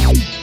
you